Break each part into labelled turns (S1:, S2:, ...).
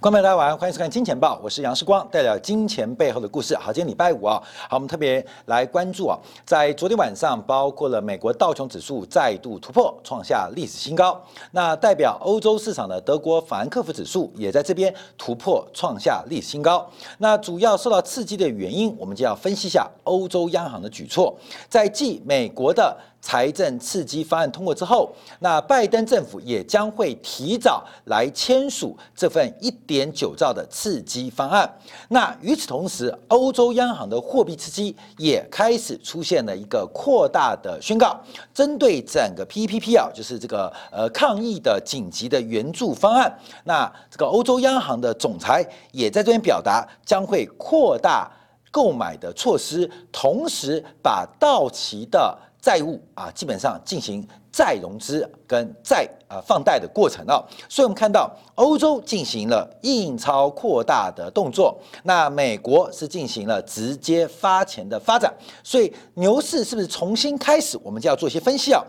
S1: 观众朋友大家晚上欢迎收看《金钱报》，我是杨世光，带来金钱背后的故事。好，今天礼拜五啊，好，我们特别来关注啊，在昨天晚上，包括了美国道琼指数再度突破，创下历史新高。那代表欧洲市场的德国法兰克福指数也在这边突破，创下历史新高。那主要受到刺激的原因，我们就要分析一下欧洲央行的举措，在继美国的。财政刺激方案通过之后，那拜登政府也将会提早来签署这份一点九兆的刺激方案。那与此同时，欧洲央行的货币刺激也开始出现了一个扩大的宣告，针对整个 PPP 啊，就是这个呃抗疫的紧急的援助方案。那这个欧洲央行的总裁也在这边表达，将会扩大购买的措施，同时把到期的。债务啊，基本上进行再融资跟再啊放贷的过程啊，所以我们看到欧洲进行了印钞扩大的动作，那美国是进行了直接发钱的发展，所以牛市是不是重新开始？我们就要做一些分析啊。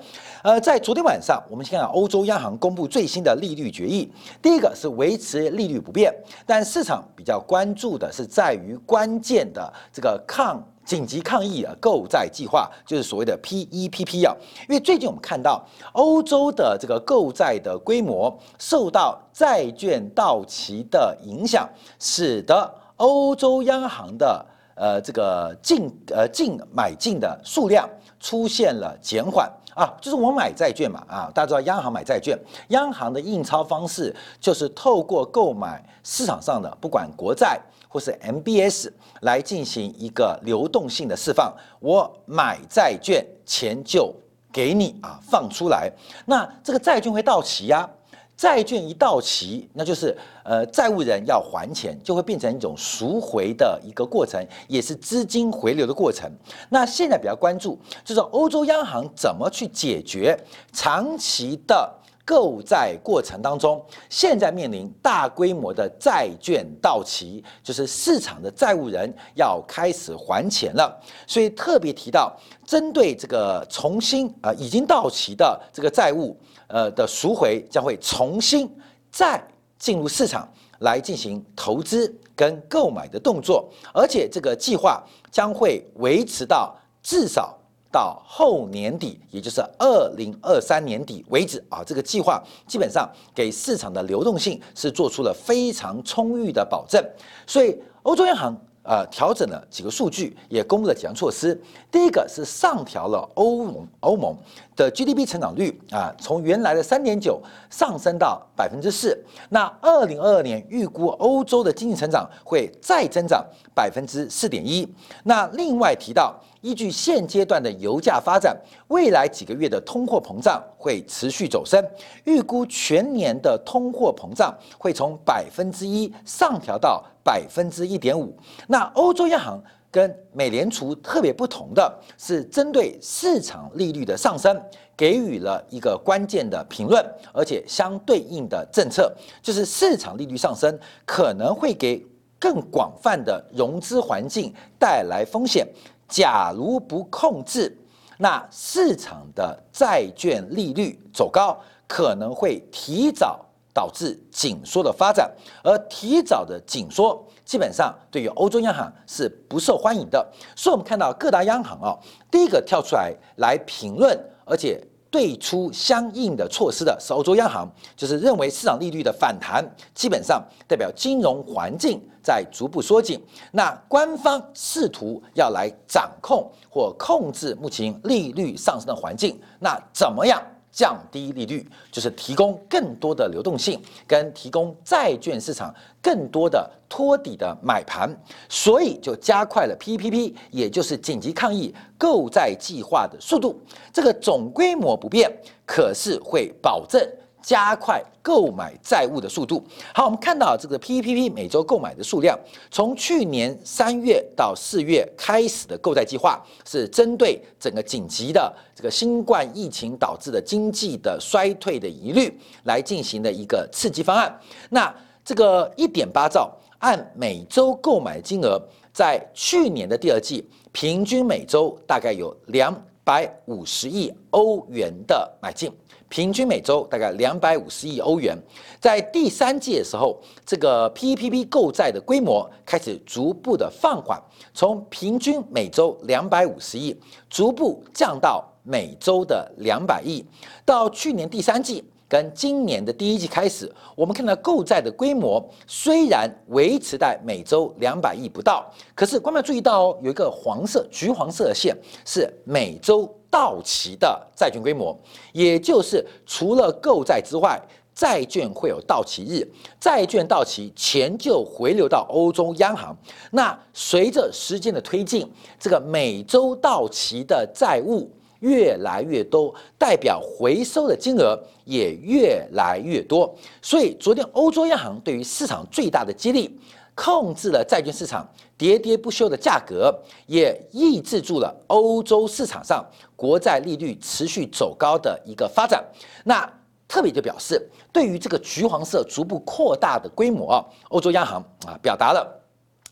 S1: 呃，在昨天晚上，我们先看欧洲央行公布最新的利率决议，第一个是维持利率不变，但市场比较关注的是在于关键的这个抗。紧急抗疫啊，购债计划就是所谓的 PEPP 啊，因为最近我们看到欧洲的这个购债的规模受到债券到期的影响，使得欧洲央行的呃这个净呃净买进的数量出现了减缓啊，就是我买债券嘛啊，大家知道央行买债券，央行的印钞方式就是透过购买市场上的不管国债。或是 MBS 来进行一个流动性的释放，我买债券钱就给你啊放出来，那这个债券会到期呀，债券一到期，那就是呃债务人要还钱，就会变成一种赎回的一个过程，也是资金回流的过程。那现在比较关注就是欧洲央行怎么去解决长期的。购债过程当中，现在面临大规模的债券到期，就是市场的债务人要开始还钱了。所以特别提到，针对这个重新啊已经到期的这个债务，呃的赎回将会重新再进入市场来进行投资跟购买的动作，而且这个计划将会维持到至少。到后年底，也就是二零二三年底为止啊，这个计划基本上给市场的流动性是做出了非常充裕的保证。所以，欧洲央行呃调整了几个数据，也公布了几项措施。第一个是上调了欧盟欧盟的 GDP 成长率啊，从原来的三点九上升到百分之四。那二零二二年预估欧洲的经济成长会再增长百分之四点一。那另外提到。依据现阶段的油价发展，未来几个月的通货膨胀会持续走升，预估全年的通货膨胀会从百分之一上调到百分之一点五。那欧洲央行跟美联储特别不同的是，针对市场利率的上升，给予了一个关键的评论，而且相对应的政策，就是市场利率上升可能会给更广泛的融资环境带来风险。假如不控制，那市场的债券利率走高，可能会提早导致紧缩的发展，而提早的紧缩，基本上对于欧洲央行是不受欢迎的。所以，我们看到各大央行啊，第一个跳出来来评论，而且。对出相应的措施的是欧洲央行，就是认为市场利率的反弹基本上代表金融环境在逐步缩紧，那官方试图要来掌控或控制目前利率上升的环境，那怎么样？降低利率就是提供更多的流动性，跟提供债券市场更多的托底的买盘，所以就加快了 PPP，也就是紧急抗疫购债计划的速度。这个总规模不变，可是会保证。加快购买债务的速度。好，我们看到这个 PPP 每周购买的数量，从去年三月到四月开始的购债计划，是针对整个紧急的这个新冠疫情导致的经济的衰退的疑虑来进行的一个刺激方案。那这个一点八兆，按每周购买金额，在去年的第二季，平均每周大概有两百五十亿欧元的买进。平均每周大概两百五十亿欧元，在第三季的时候，这个 P P P 购债的规模开始逐步的放缓，从平均每周两百五十亿，逐步降到每周的两百亿。到去年第三季跟今年的第一季开始，我们看到购债的规模虽然维持在每周两百亿不到，可是观众注意到哦，有一个黄色、橘黄色的线是每周。到期的债券规模，也就是除了购债之外，债券会有到期日，债券到期钱就回流到欧洲央行。那随着时间的推进，这个每周到期的债务越来越多，代表回收的金额也越来越多。所以昨天欧洲央行对于市场最大的激励。控制了债券市场喋喋不休的价格，也抑制住了欧洲市场上国债利率持续走高的一个发展。那特别就表示，对于这个橘黄色逐步扩大的规模，欧洲央行啊表达了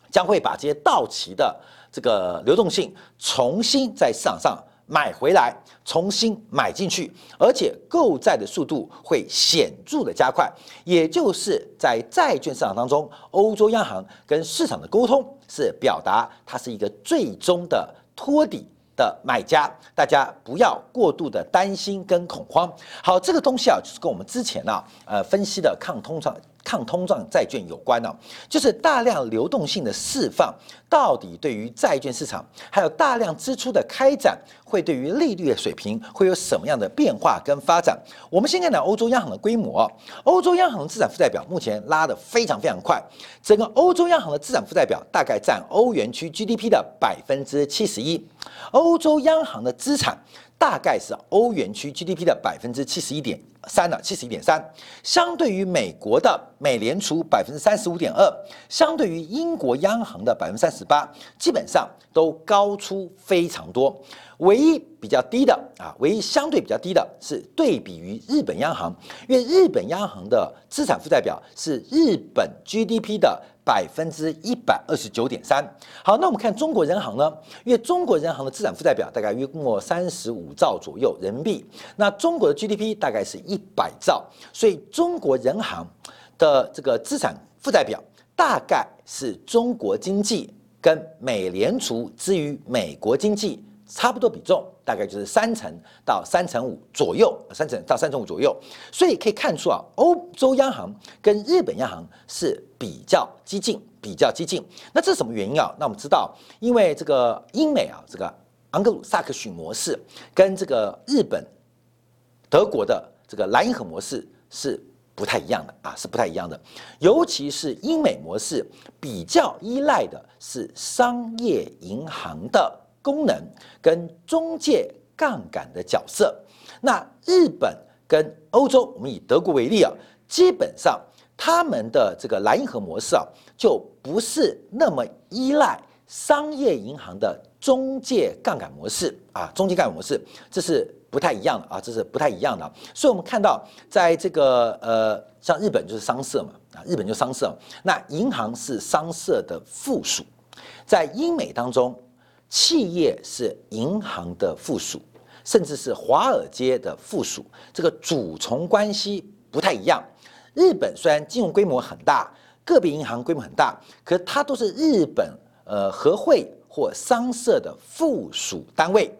S1: 将会把这些到期的这个流动性重新在市场上。买回来，重新买进去，而且购债的速度会显著的加快，也就是在债券市场当中，欧洲央行跟市场的沟通是表达它是一个最终的托底的买家，大家不要过度的担心跟恐慌。好，这个东西啊，就是跟我们之前呢，呃，分析的抗通胀。抗通胀债券有关呢，就是大量流动性的释放，到底对于债券市场，还有大量支出的开展，会对于利率的水平会有什么样的变化跟发展？我们先看到欧洲央行的规模，欧洲央行资产负债表目前拉得非常非常快，整个欧洲央行的资产负债表大概占欧元区 GDP 的百分之七十一，欧洲央行的资产。大概是欧元区 GDP 的百分之七十一点三了，七十一点三，相对于美国的美联储百分之三十五点二，相对于英国央行的百分之三十八，基本上都高出非常多。唯一比较低的啊，唯一相对比较低的是对比于日本央行，因为日本央行的资产负债表是日本 GDP 的。百分之一百二十九点三。好，那我们看中国人行呢？因为中国人行的资产负债表大概约莫三十五兆左右人民币，那中国的 GDP 大概是一百兆，所以中国人行的这个资产负债表大概是中国经济跟美联储之于美国经济。差不多比重大概就是三成到三成五左右，三成到三成五左右，所以可以看出啊，欧洲央行跟日本央行是比较激进，比较激进。那这是什么原因啊？那我们知道，因为这个英美啊，这个昂格鲁萨克逊模式跟这个日本、德国的这个莱茵河模式是不太一样的啊，是不太一样的。尤其是英美模式比较依赖的是商业银行的。功能跟中介杠杆的角色，那日本跟欧洲，我们以德国为例啊，基本上他们的这个莱茵河模式啊，就不是那么依赖商业银行的中介杠杆模式啊，中介杠杆模式这是不太一样的啊，这是不太一样的。所以我们看到，在这个呃，像日本就是商社嘛啊，日本就商社，那银行是商社的附属，在英美当中。企业是银行的附属，甚至是华尔街的附属，这个主从关系不太一样。日本虽然金融规模很大，个别银行规模很大，可它都是日本呃和会或商社的附属单位。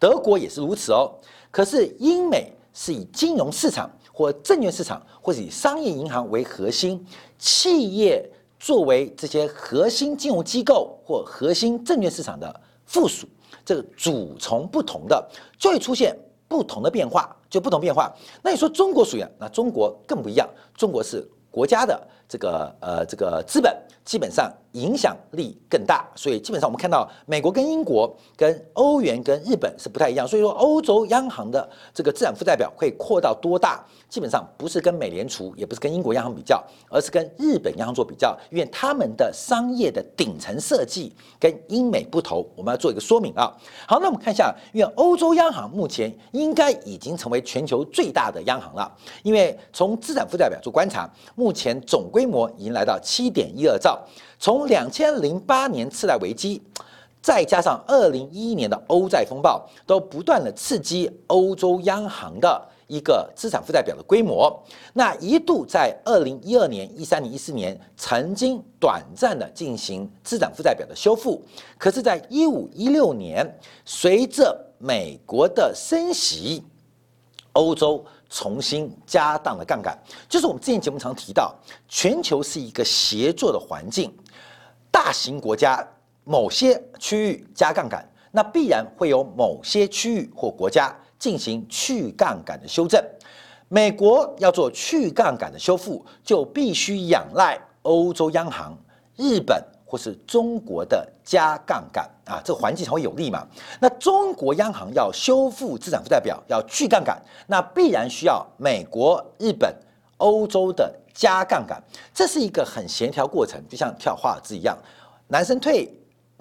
S1: 德国也是如此哦。可是英美是以金融市场或证券市场，或者以商业银行为核心，企业。作为这些核心金融机构或核心证券市场的附属，这个主从不同的，就会出现不同的变化，就不同变化。那你说中国属于那中国更不一样，中国是国家的这个呃这个资本。基本上影响力更大，所以基本上我们看到美国跟英国、跟欧元、跟日本是不太一样。所以说，欧洲央行的这个资产负债表会扩到多大？基本上不是跟美联储，也不是跟英国央行比较，而是跟日本央行做比较，因为他们的商业的顶层设计跟英美不同。我们要做一个说明啊。好，那我们看一下，因为欧洲央行目前应该已经成为全球最大的央行了，因为从资产负债表做观察，目前总规规模已经来到七点一二兆。从两千零八年次贷危机再加上二零一一年的欧债风暴，都不断的刺激欧洲央行的一个资产负债表的规模。那一度在二零一二年、一三年、一四年曾经短暂的进行资产负债表的修复，可是，在一五一六年，随着美国的升息，欧洲重新加大了杠杆。就是我们之前节目常提到，全球是一个协作的环境，大型国家。某些区域加杠杆，那必然会有某些区域或国家进行去杠杆的修正。美国要做去杠杆的修复，就必须仰赖欧洲央行、日本或是中国的加杠杆啊，这个环境才会有利嘛。那中国央行要修复资产负债表，要去杠杆，那必然需要美国、日本、欧洲的加杠杆，这是一个很协调过程，就像跳华尔兹一样，男生退。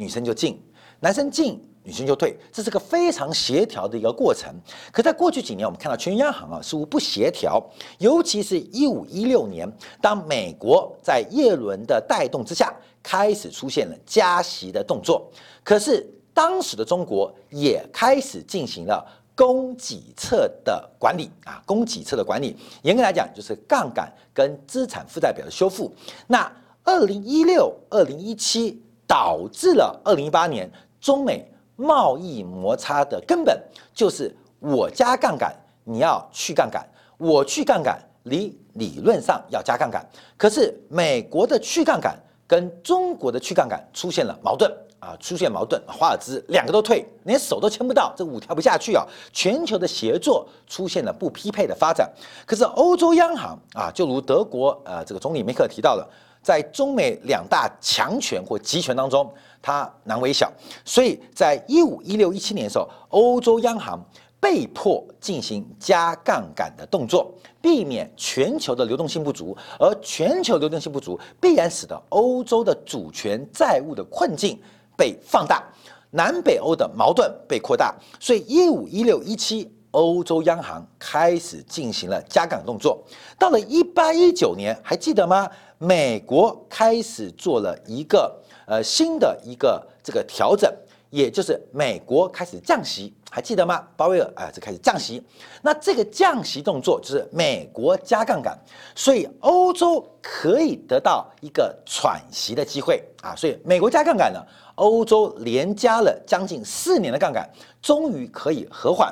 S1: 女生就进，男生进，女生就退，这是个非常协调的一个过程。可在过去几年，我们看到全球央行啊似乎不协调，尤其是一五一六年，当美国在耶伦的带动之下开始出现了加息的动作，可是当时的中国也开始进行了供给侧的管理啊，供给侧的管理，严格来讲就是杠杆跟资产负债表的修复。那二零一六、二零一七。导致了二零一八年中美贸易摩擦的根本就是我加杠杆，你要去杠杆，我去杠杆，理理论上要加杠杆，可是美国的去杠杆跟中国的去杠杆出现了矛盾啊，出现矛盾，华尔兹两个都退，连手都牵不到，这舞跳不下去啊，全球的协作出现了不匹配的发展，可是欧洲央行啊，就如德国呃这个总理梅克提到了。在中美两大强权或集权当中，它难为小，所以在一五一六一七年的时候，欧洲央行被迫进行加杠杆的动作，避免全球的流动性不足，而全球流动性不足必然使得欧洲的主权债务的困境被放大，南北欧的矛盾被扩大，所以一五一六一七。欧洲央行开始进行了加杠动作，到了一八一九年，还记得吗？美国开始做了一个呃新的一个这个调整，也就是美国开始降息，还记得吗？鲍威尔啊，这开始降息。那这个降息动作就是美国加杠杆，所以欧洲可以得到一个喘息的机会啊。所以美国加杠杆呢，欧洲连加了将近四年的杠杆，终于可以和缓。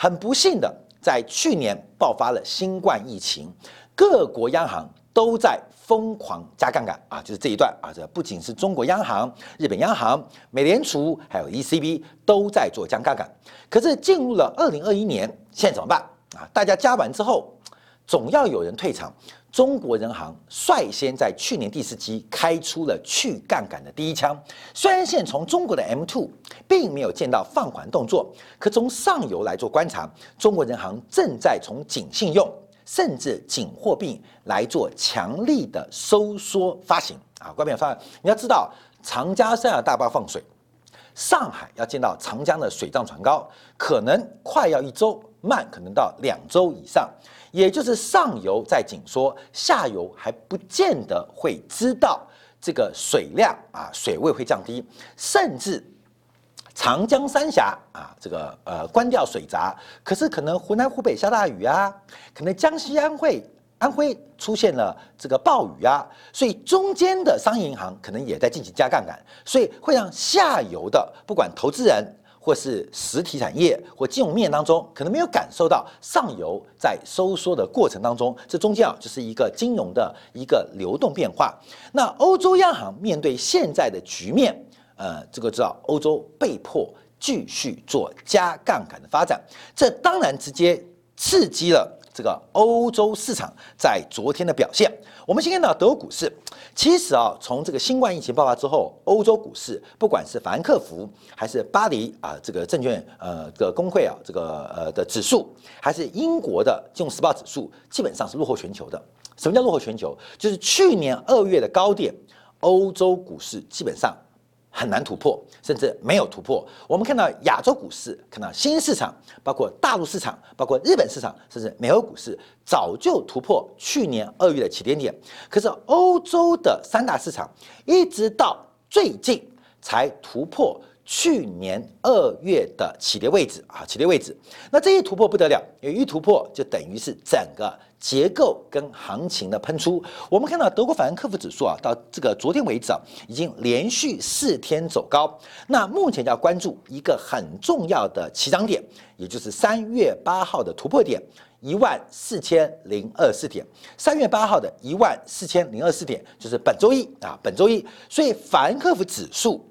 S1: 很不幸的，在去年爆发了新冠疫情，各国央行都在疯狂加杠杆啊，就是这一段啊，这不仅是中国央行、日本央行、美联储，还有 ECB 都在做加杠杆。可是进入了二零二一年，现在怎么办啊？大家加完之后，总要有人退场。中国人行率先在去年第四季开出了去杠杆的第一枪。虽然现从中国的 M two 并没有见到放缓动作，可从上游来做观察，中国人行正在从紧信用甚至紧货币来做强力的收缩发行啊。关键发你要知道，长江三峡大坝放水，上海要见到长江的水涨船高，可能快要一周，慢可能到两周以上。也就是上游在紧缩，下游还不见得会知道这个水量啊，水位会降低，甚至长江三峡啊，这个呃关掉水闸，可是可能湖南、湖北下大雨啊，可能江西、安徽、安徽出现了这个暴雨啊，所以中间的商业银行可能也在进行加杠杆，所以会让下游的不管投资人。或是实体产业或金融面当中，可能没有感受到上游在收缩的过程当中，这中间啊就是一个金融的一个流动变化。那欧洲央行面对现在的局面，呃，这个知道欧洲被迫继续做加杠杆的发展，这当然直接刺激了。这个欧洲市场在昨天的表现，我们先看到德国股市。其实啊，从这个新冠疫情爆发之后，欧洲股市不管是法兰克福还是巴黎啊，这个证券呃的工会啊，这个呃的指数，还是英国的金融时报指数，基本上是落后全球的。什么叫落后全球？就是去年二月的高点，欧洲股市基本上。很难突破，甚至没有突破。我们看到亚洲股市，看到新兴市场，包括大陆市场，包括日本市场，甚至美国股市，早就突破去年二月的起点点。可是欧洲的三大市场，一直到最近才突破去年二月的起跌位置啊，起跌位置。那这一突破不得了，有一突破就等于是整个结构跟行情的喷出。我们看到德国法兰克福指数啊，到这个昨天为止啊，已经连续四天走高。那目前要关注一个很重要的起涨点，也就是三月八号的突破点一万四千零二四点。三月八号的一万四千零二四点就是本周一啊，本周一。所以法兰克福指数。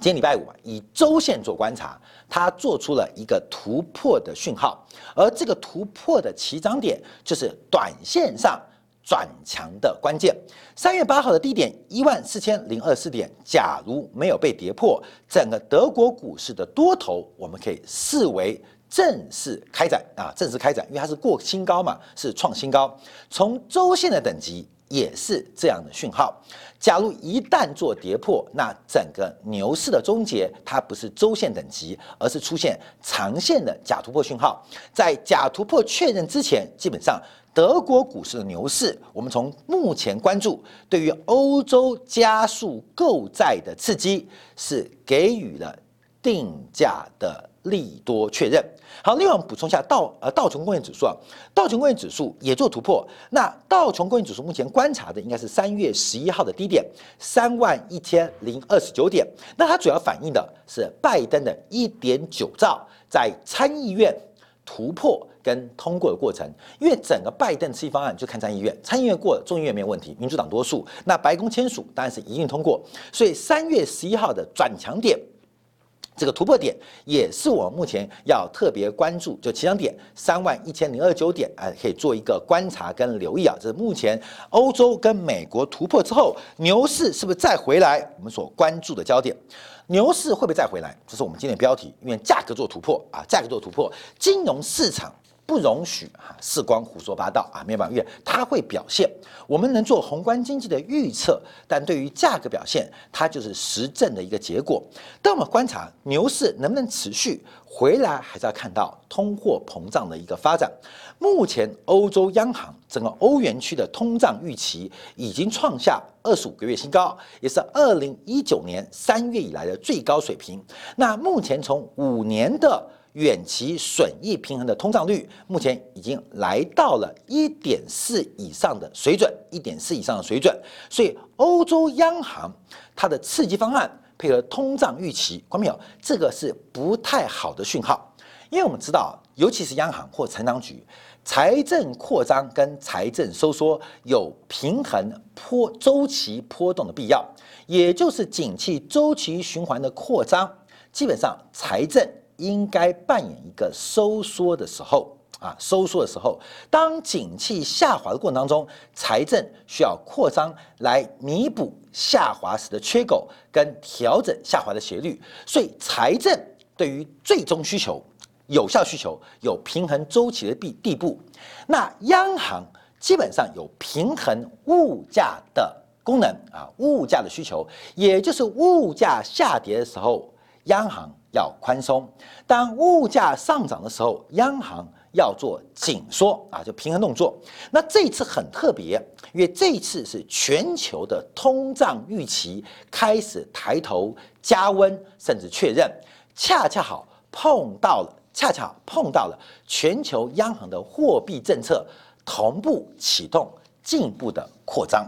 S1: 今天礼拜五啊，以周线做观察，它做出了一个突破的讯号，而这个突破的起涨点就是短线上转强的关键。三月八号的低点一万四千零二四点，假如没有被跌破，整个德国股市的多头，我们可以视为正式开展啊，正式开展，因为它是过新高嘛，是创新高。从周线的等级也是这样的讯号。假如一旦做跌破，那整个牛市的终结，它不是周线等级，而是出现长线的假突破讯号。在假突破确认之前，基本上德国股市的牛市，我们从目前关注对于欧洲加速购债的刺激，是给予了定价的利多确认。好，另外我们补充一下道呃道琼工业指数啊，道琼工业指数也做突破。那道琼工业指数目前观察的应该是三月十一号的低点三万一千零二十九点。那它主要反映的是拜登的一点九兆在参议院突破跟通过的过程。因为整个拜登刺激方案就看参议院，参议院过了，众议院没有问题，民主党多数，那白宫签署当然是一定通过。所以三月十一号的转强点。这个突破点也是我目前要特别关注，就起涨点三万一千零二九点，哎，可以做一个观察跟留意啊。这是目前欧洲跟美国突破之后，牛市是不是再回来？我们所关注的焦点，牛市会不会再回来？这是我们今天的标题，因为价格做突破啊，价格做突破，金融市场。不容许啊，世光胡说八道啊，没有办法，因为它会表现。我们能做宏观经济的预测，但对于价格表现，它就是实证的一个结果。但我们观察牛市能不能持续回来，还是要看到通货膨胀的一个发展。目前欧洲央行整个欧元区的通胀预期已经创下二十五个月新高，也是二零一九年三月以来的最高水平。那目前从五年的远期损益平衡的通胀率目前已经来到了一点四以上的水准，一点四以上的水准。所以欧洲央行它的刺激方案配合通胀预期，观众朋友，这个是不太好的讯号。因为我们知道，尤其是央行或成长局，财政扩张跟财政收缩有平衡波周期波动的必要，也就是景气周期循环的扩张，基本上财政。应该扮演一个收缩的时候啊，收缩的时候，当景气下滑的过程当中，财政需要扩张来弥补下滑时的缺口跟调整下滑的斜率，所以财政对于最终需求、有效需求有平衡周期的地地步。那央行基本上有平衡物价的功能啊，物价的需求，也就是物价下跌的时候，央行。要宽松，当物价上涨的时候，央行要做紧缩啊，就平衡动作。那这次很特别，因为这次是全球的通胀预期开始抬头加温，甚至确认，恰恰好碰到了，恰恰碰到了全球央行的货币政策同步启动进一步的扩张。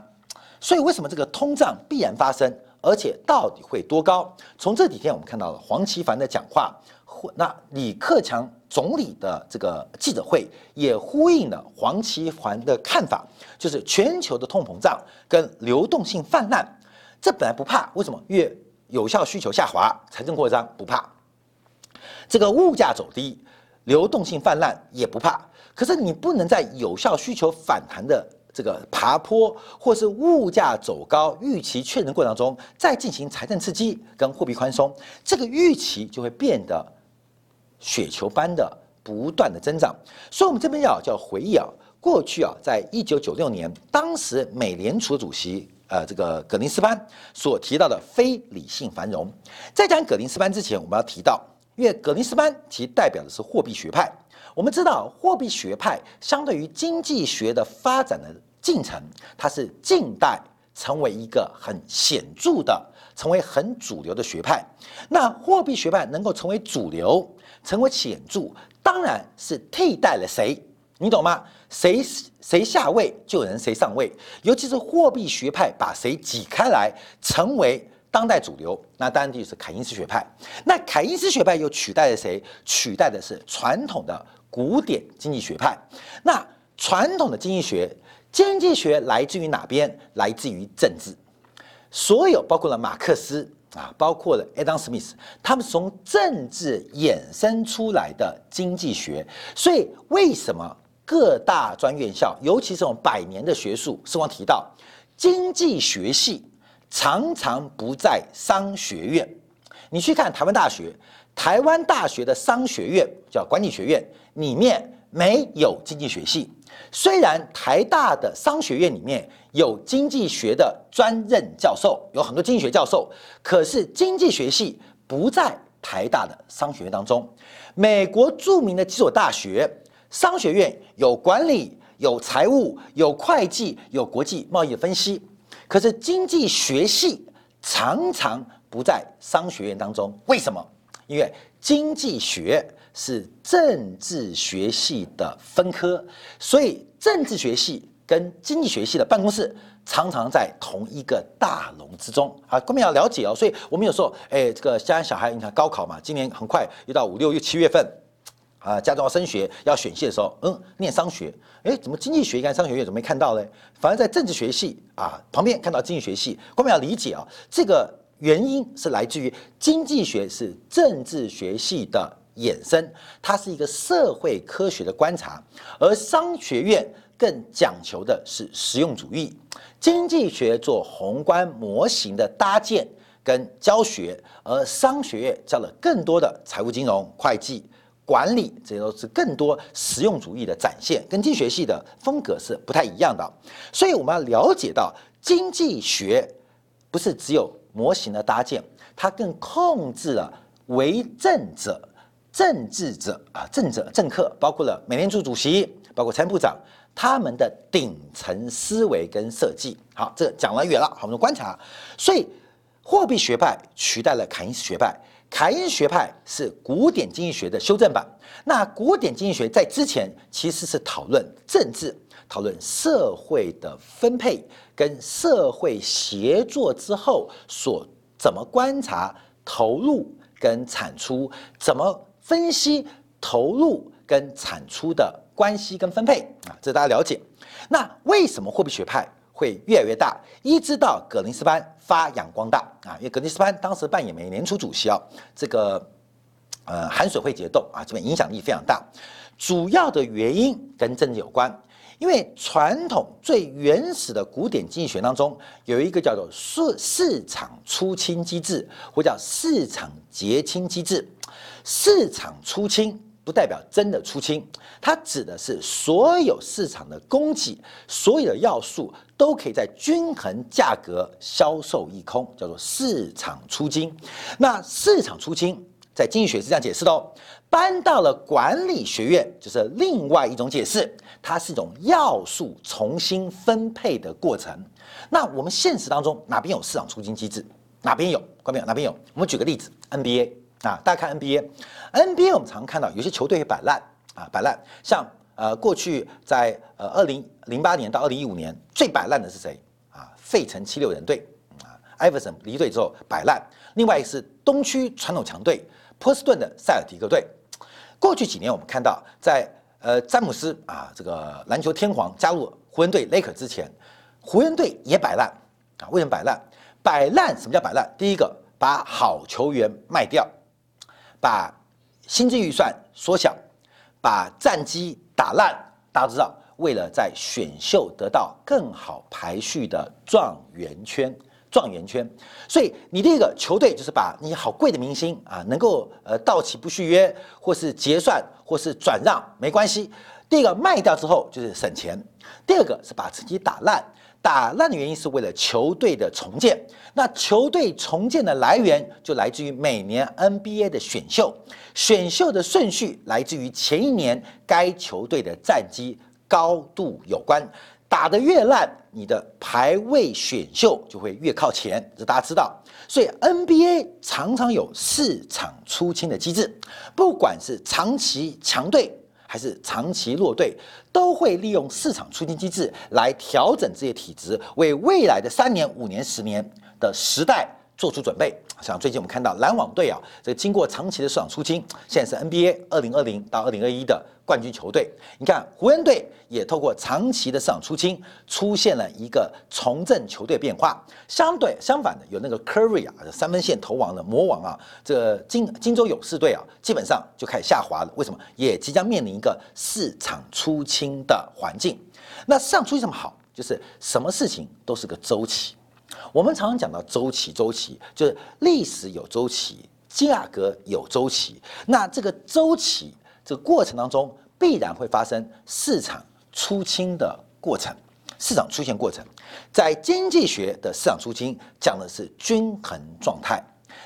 S1: 所以，为什么这个通胀必然发生？而且到底会多高？从这几天我们看到了黄奇帆的讲话，或那李克强总理的这个记者会也呼应了黄奇帆的看法，就是全球的通膨胀跟流动性泛滥，这本来不怕，为什么？越有效需求下滑，财政扩张不怕，这个物价走低，流动性泛滥也不怕。可是你不能在有效需求反弹的。这个爬坡或是物价走高预期确认过程中，再进行财政刺激跟货币宽松，这个预期就会变得雪球般的不断的增长。所以，我们这边要叫回忆啊，过去啊，在一九九六年，当时美联储主席呃这个葛林斯潘所提到的非理性繁荣。在讲葛林斯潘之前，我们要提到，因为葛林斯潘其代表的是货币学派。我们知道，货币学派相对于经济学的发展的进程，它是近代成为一个很显著的成为很主流的学派。那货币学派能够成为主流，成为显著，当然是替代了谁？你懂吗？谁谁下位，就有人谁上位。尤其是货币学派把谁挤开来，成为当代主流，那当然就是凯因斯学派。那凯因斯学派又取代了谁？取代的是传统的古典经济学派。那传统的经济学，经济学来自于哪边？来自于政治。所有包括了马克思啊，包括了 Adam Smith，他们是从政治衍生出来的经济学。所以为什么各大专院校，尤其是这种百年的学术，是光提到经济学系常常不在商学院。你去看台湾大学，台湾大学的商学院叫管理学院，里面没有经济学系。虽然台大的商学院里面有经济学的专任教授，有很多经济学教授，可是经济学系不在台大的商学院当中。美国著名的几所大学商学院有管理、有财务、有会计、有国际贸易分析，可是经济学系常常不在商学院当中。为什么？因为经济学。是政治学系的分科，所以政治学系跟经济学系的办公室常常在同一个大楼之中啊。各位要了解哦，所以我们有时候，哎，这个家小孩，你看高考嘛，今年很快又到五六月七月份啊，家中要升学要选系的时候，嗯，念商学，哎，怎么经济学跟商学院怎么没看到嘞？反而在政治学系啊旁边看到经济学系，我们要理解啊，这个原因是来自于经济学是政治学系的。衍生，它是一个社会科学的观察，而商学院更讲求的是实用主义，经济学做宏观模型的搭建跟教学，而商学院教了更多的财务金融、会计、管理，这些都是更多实用主义的展现，跟经济学系的风格是不太一样的。所以我们要了解到，经济学不是只有模型的搭建，它更控制了为政者。政治者啊，政者政客，包括了美联储主席，包括财政部长，他们的顶层思维跟设计。好，这讲了远了，好，我们观察。所以，货币学派取代了凯恩斯学派。凯因斯学派是古典经济学的修正版。那古典经济学在之前其实是讨论政治、讨论社会的分配跟社会协作之后所怎么观察投入跟产出，怎么。分析投入跟产出的关系跟分配啊，这大家了解。那为什么货币学派会越来越大？一直到格林斯潘发扬光大啊，因为格林斯潘当时扮演美联储主席啊，这个呃寒水会结冻啊，这边影响力非常大。主要的原因跟政治有关，因为传统最原始的古典经济学当中有一个叫做市市场出清机制，或叫市场结清机制。市场出清不代表真的出清，它指的是所有市场的供给，所有的要素都可以在均衡价格销售一空，叫做市场出清。那市场出清在经济学是这样解释的哦，搬到了管理学院就是另外一种解释，它是一种要素重新分配的过程。那我们现实当中哪边有市场出清机制？哪边有？关没有？哪边有？我们举个例子，NBA。啊，大家看 NBA，NBA 我们常看到有些球队摆烂啊，摆烂。像呃过去在呃二零零八年到二零一五年最摆烂的是谁啊？费城七六人队啊，艾弗森离队之后摆烂。另外一个是东区传统强队波士顿的塞尔提克队。过去几年我们看到，在呃詹姆斯啊这个篮球天皇加入湖人队雷克之前，湖人队也摆烂啊。为什么摆烂？摆烂什么叫摆烂？第一个把好球员卖掉。把薪资预算缩小，把战机打烂，大家知道，为了在选秀得到更好排序的状元圈，状元圈。所以你第一个球队就是把你好贵的明星啊，能够呃到期不续约，或是结算，或是转让，没关系。第一个卖掉之后就是省钱，第二个是把自己打烂。打烂的原因是为了球队的重建，那球队重建的来源就来自于每年 NBA 的选秀，选秀的顺序来自于前一年该球队的战绩高度有关，打得越烂，你的排位选秀就会越靠前，这大家知道。所以 NBA 常常有市场出清的机制，不管是长期强队还是长期落队，都会利用市场促进机制来调整这些体质，为未来的三年、五年、十年的时代。做出准备，像最近我们看到篮网队啊，这经过长期的市场出清，现在是 NBA 二零二零到二零二一的冠军球队。你看湖人队也透过长期的市场出清，出现了一个重振球队变化。相对相反的，有那个 Curry 啊，三分线投王的魔王啊，这金金州勇士队啊，基本上就开始下滑了。为什么？也即将面临一个市场出清的环境。那市场出清这么好，就是什么事情都是个周期。我们常常讲到周期，周期就是历史有周期，价格有周期。那这个周期这个过程当中，必然会发生市场出清的过程。市场出现过程，在经济学的市场出清讲的是均衡状态，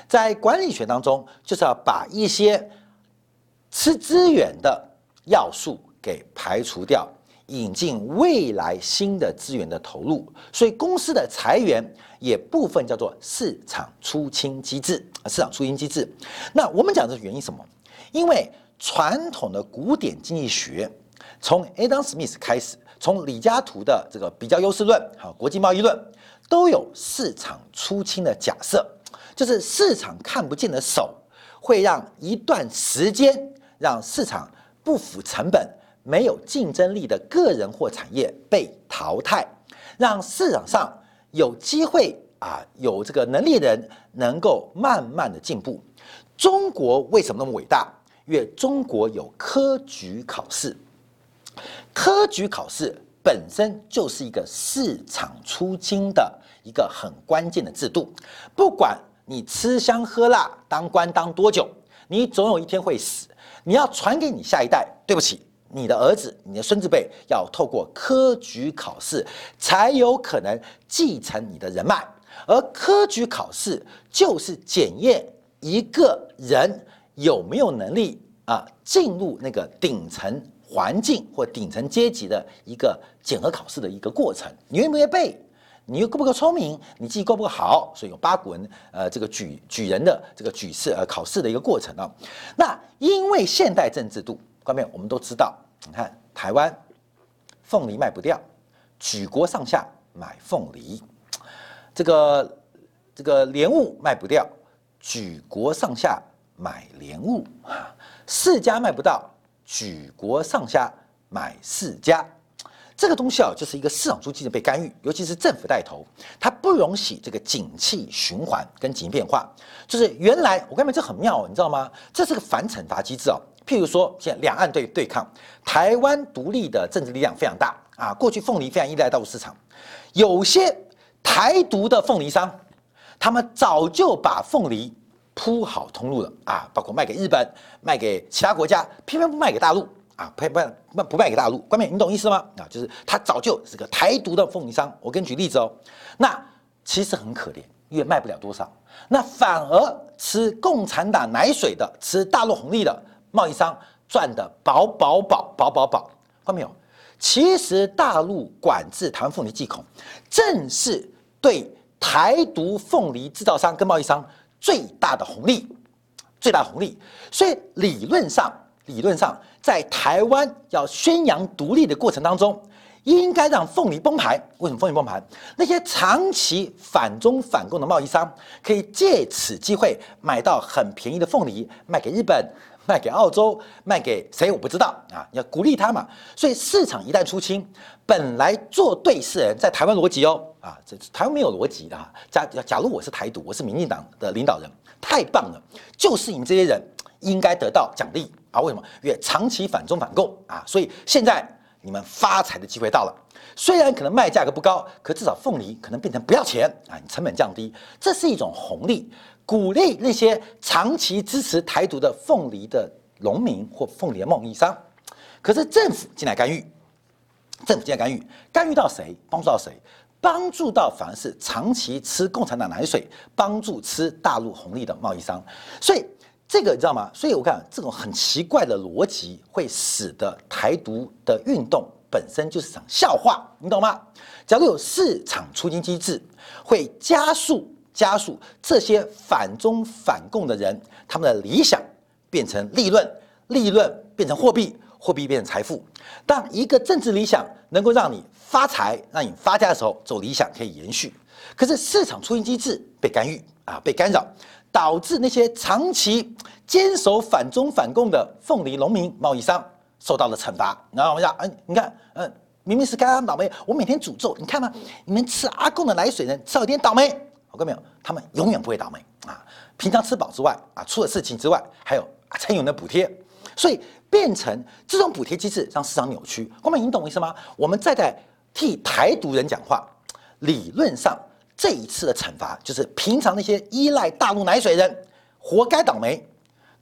S1: 在管理学当中，就是要把一些吃资源的要素给排除掉。引进未来新的资源的投入，所以公司的裁员也部分叫做市场出清机制啊，市场出清机制。那我们讲的原因什么？因为传统的古典经济学，从 Adam Smith 开始，从李嘉图的这个比较优势论，好国际贸易论，都有市场出清的假设，就是市场看不见的手，会让一段时间让市场不符成本。没有竞争力的个人或产业被淘汰，让市场上有机会啊，有这个能力的人能够慢慢的进步。中国为什么那么伟大？因为中国有科举考试，科举考试本身就是一个市场出清的一个很关键的制度。不管你吃香喝辣当官当多久，你总有一天会死。你要传给你下一代，对不起。你的儿子、你的孙子辈要透过科举考试，才有可能继承你的人脉。而科举考试就是检验一个人有没有能力啊，进入那个顶层环境或顶层阶级的一个检核考试的一个过程。你愿不愿意背？你又够不够聪明？你记忆够不够好？所以有八股文，呃，这个举举人的这个举试呃考试的一个过程啊。那因为现代政治度。方面我们都知道，你看台湾凤梨卖不掉，举国上下买凤梨；这个这个莲雾卖不掉，举国上下买莲雾；世家卖不到，举国上下买世家。这个东西啊，就是一个市场经济的被干预，尤其是政府带头，它不容许这个景气循环跟景气变化。就是原来我刚才这很妙，你知道吗？这是个反惩罚机制哦。譬如说，现在两岸对对抗，台湾独立的政治力量非常大啊。过去凤梨非常依赖大陆市场，有些台独的凤梨商，他们早就把凤梨铺好通路了啊，包括卖给日本、卖给其他国家，偏偏不卖给大陆啊，偏不不不卖给大陆。关冕，你懂意思吗？啊，就是他早就是个台独的凤梨商。我给你举例子哦，那其实很可怜，因为卖不了多少，那反而吃共产党奶水的，吃大陆红利的。贸易商赚的饱饱饱饱饱饱，看到没有？其实大陆管制台湾凤梨进口，正是对台独凤梨制造商跟贸易商最大的红利，最大红利。所以理论上，理论上在台湾要宣扬独立的过程当中，应该让凤梨崩盘。为什么凤梨崩盘？那些长期反中反共的贸易商，可以借此机会买到很便宜的凤梨，卖给日本。卖给澳洲，卖给谁我不知道啊！要鼓励他嘛。所以市场一旦出清，本来做对事人在台湾逻辑哦啊，这台湾没有逻辑的哈。假假如我是台独，我是民进党的领导人，太棒了，就是你们这些人应该得到奖励啊！为什么？因为长期反中反共啊！所以现在你们发财的机会到了。虽然可能卖价格不高，可至少凤梨可能变成不要钱啊，你成本降低，这是一种红利。鼓励那些长期支持台独的凤梨的农民或凤梨贸易商，可是政府进来干预，政府进来干预，干预到谁？帮助到谁？帮助到反而是长期吃共产党奶水、帮助吃大陆红利的贸易商。所以这个你知道吗？所以我看这种很奇怪的逻辑，会使得台独的运动。本身就是场笑话，你懂吗？假如有市场出金机制，会加速加速这些反中反共的人他们的理想变成利润，利润变成货币，货币变成财富。当一个政治理想能够让你发财、让你发家的时候，这种理想可以延续。可是市场出金机制被干预啊，被干扰，导致那些长期坚守反中反共的凤梨农民贸易商受到了惩罚。然后我们讲，嗯，你看，嗯，明明是刚刚倒霉，我每天诅咒，你看吗？你们吃阿公的奶水人，吃一点倒霉。我跟没有，他们永远不会倒霉啊。平常吃饱之外啊，出了事情之外，还有才有的补贴，所以变成这种补贴机制让市场扭曲。光明，你懂我意思吗？我们再在替台独人讲话，理论上。这一次的惩罚就是平常那些依赖大陆奶水人，活该倒霉。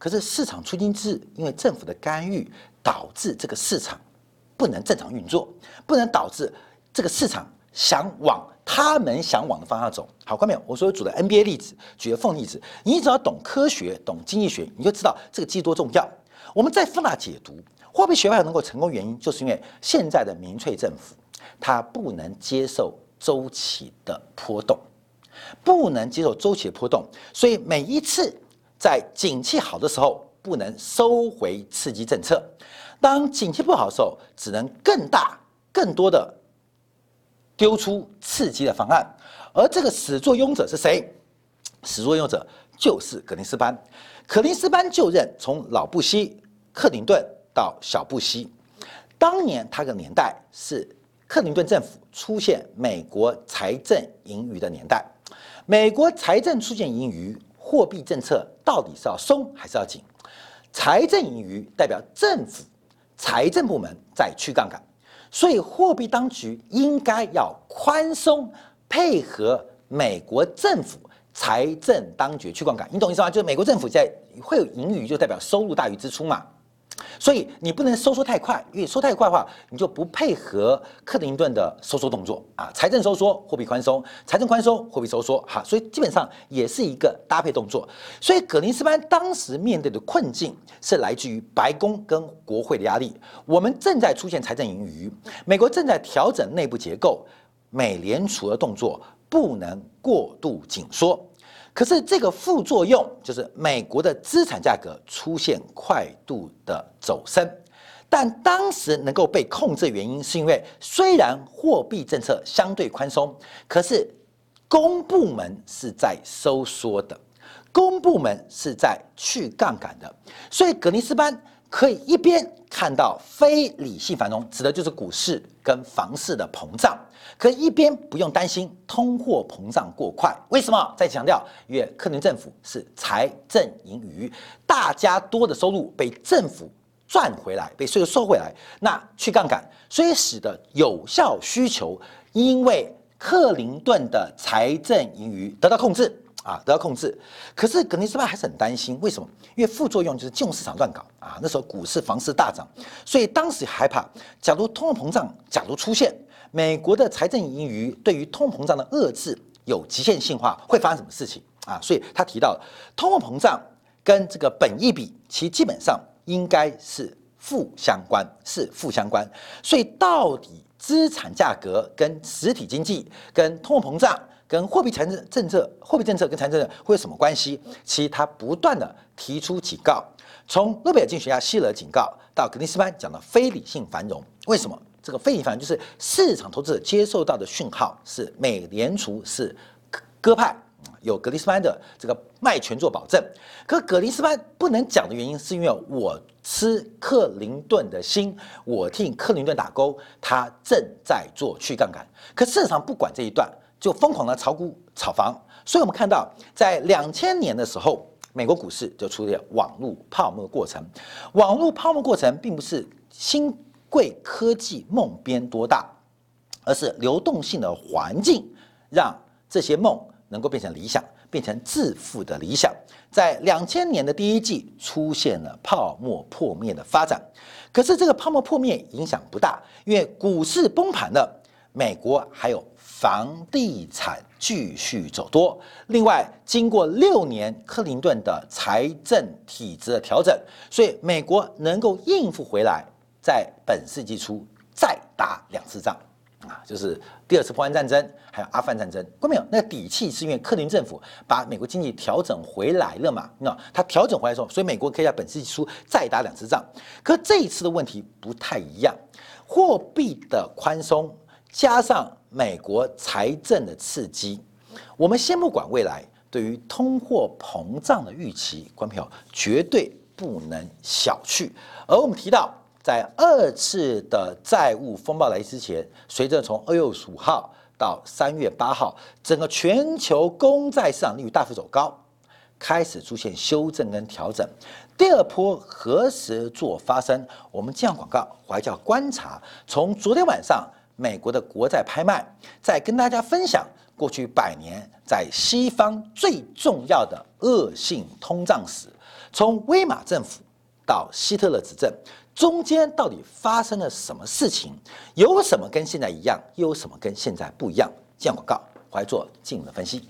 S1: 可是市场出金制因为政府的干预，导致这个市场不能正常运作，不能导致这个市场想往他们想往的方向走。好，看没有？我说举的 NBA 例子，举的凤例子，你只要懂科学、懂经济学，你就知道这个机多重要。我们再放大解读，货币学派能够成功原因，就是因为现在的民粹政府，它不能接受。周期的波动不能接受周期的波动，所以每一次在景气好的时候不能收回刺激政策，当景气不好的时候只能更大、更多的丢出刺激的方案。而这个始作俑者是谁？始作俑者就是格林斯潘。格林斯潘就任从老布希、克林顿到小布希，当年他的年代是。克林顿政府出现美国财政盈余的年代，美国财政出现盈余，货币政策到底是要松还是要紧？财政盈余代表政府财政部门在去杠杆，所以货币当局应该要宽松，配合美国政府财政当局去杠杆。你懂意思吗？就是美国政府在会有盈余，就代表收入大于支出嘛。所以你不能收缩太快，因为收太快的话，你就不配合克林顿的收缩动作啊。财政收缩，货币宽松；财政宽松，货币收缩。哈，所以基本上也是一个搭配动作。所以葛林斯潘当时面对的困境是来自于白宫跟国会的压力。我们正在出现财政盈余，美国正在调整内部结构，美联储的动作不能过度紧缩。可是这个副作用就是美国的资产价格出现快速的走升，但当时能够被控制的原因是因为虽然货币政策相对宽松，可是公部门是在收缩的，公部门是在去杠杆的，所以格尼斯班可以一边看到非理性繁荣，指的就是股市跟房市的膨胀。可一边不用担心通货膨胀过快，为什么？再强调，因为克林政府是财政盈余，大家多的收入被政府赚回来，被税收收回来，那去杠杆，所以使得有效需求因为克林顿的财政盈余得到控制啊，得到控制。可是格林斯派还是很担心，为什么？因为副作用就是金融市场乱搞啊，那时候股市、房市大涨，所以当时害怕，假如通货膨胀假如出现。美国的财政盈余对于通货膨胀的遏制有极限性化，会发生什么事情啊？所以他提到通货膨胀跟这个本益比，其基本上应该是负相关，是负相关。所以到底资产价格跟实体经济、跟通货膨胀、跟货币财政政策、货币政策跟财政政策会有什么关系？其实他不断的提出警告，从诺贝尔经济学家希勒警告到格林斯潘讲的非理性繁荣，为什么？这个非理性繁荣就是市场投资者接受到的讯号是美联储是鸽派，有格林斯潘的这个卖权做保证。可格林斯潘不能讲的原因，是因为我吃克林顿的心，我替克林顿打勾，他正在做去杠杆。可市场不管这一段，就疯狂的炒股炒房。所以我们看到，在两千年的时候，美国股市就出现网络泡沫过程。网络泡沫过程并不是新。贵科技梦边多大，而是流动性的环境让这些梦能够变成理想，变成致富的理想。在两千年的第一季出现了泡沫破灭的发展，可是这个泡沫破灭影响不大，因为股市崩盘了，美国还有房地产继续走多。另外，经过六年克林顿的财政体制的调整，所以美国能够应付回来。在本世纪初再打两次仗。啊，就是第二次破案战争，还有阿富汗战争，过没有？那底气是因为克林政府把美国经济调整回来了嘛？那他调整回来之后，所以美国可以在本世纪初再打两次仗。可这一次的问题不太一样，货币的宽松加上美国财政的刺激，我们先不管未来对于通货膨胀的预期，观众朋友绝对不能小觑。而我们提到。在二次的债务风暴来之前，随着从二月十五号到三月八号，整个全球公债市场利率大幅走高，开始出现修正跟调整。第二波何时做发生？我们这样广告，还叫观察。从昨天晚上美国的国债拍卖，再跟大家分享过去百年在西方最重要的恶性通胀史，从威马政府到希特勒执政。中间到底发生了什么事情？有什么跟现在一样，又有什么跟现在不一样？见广告，我来做进一步的分析。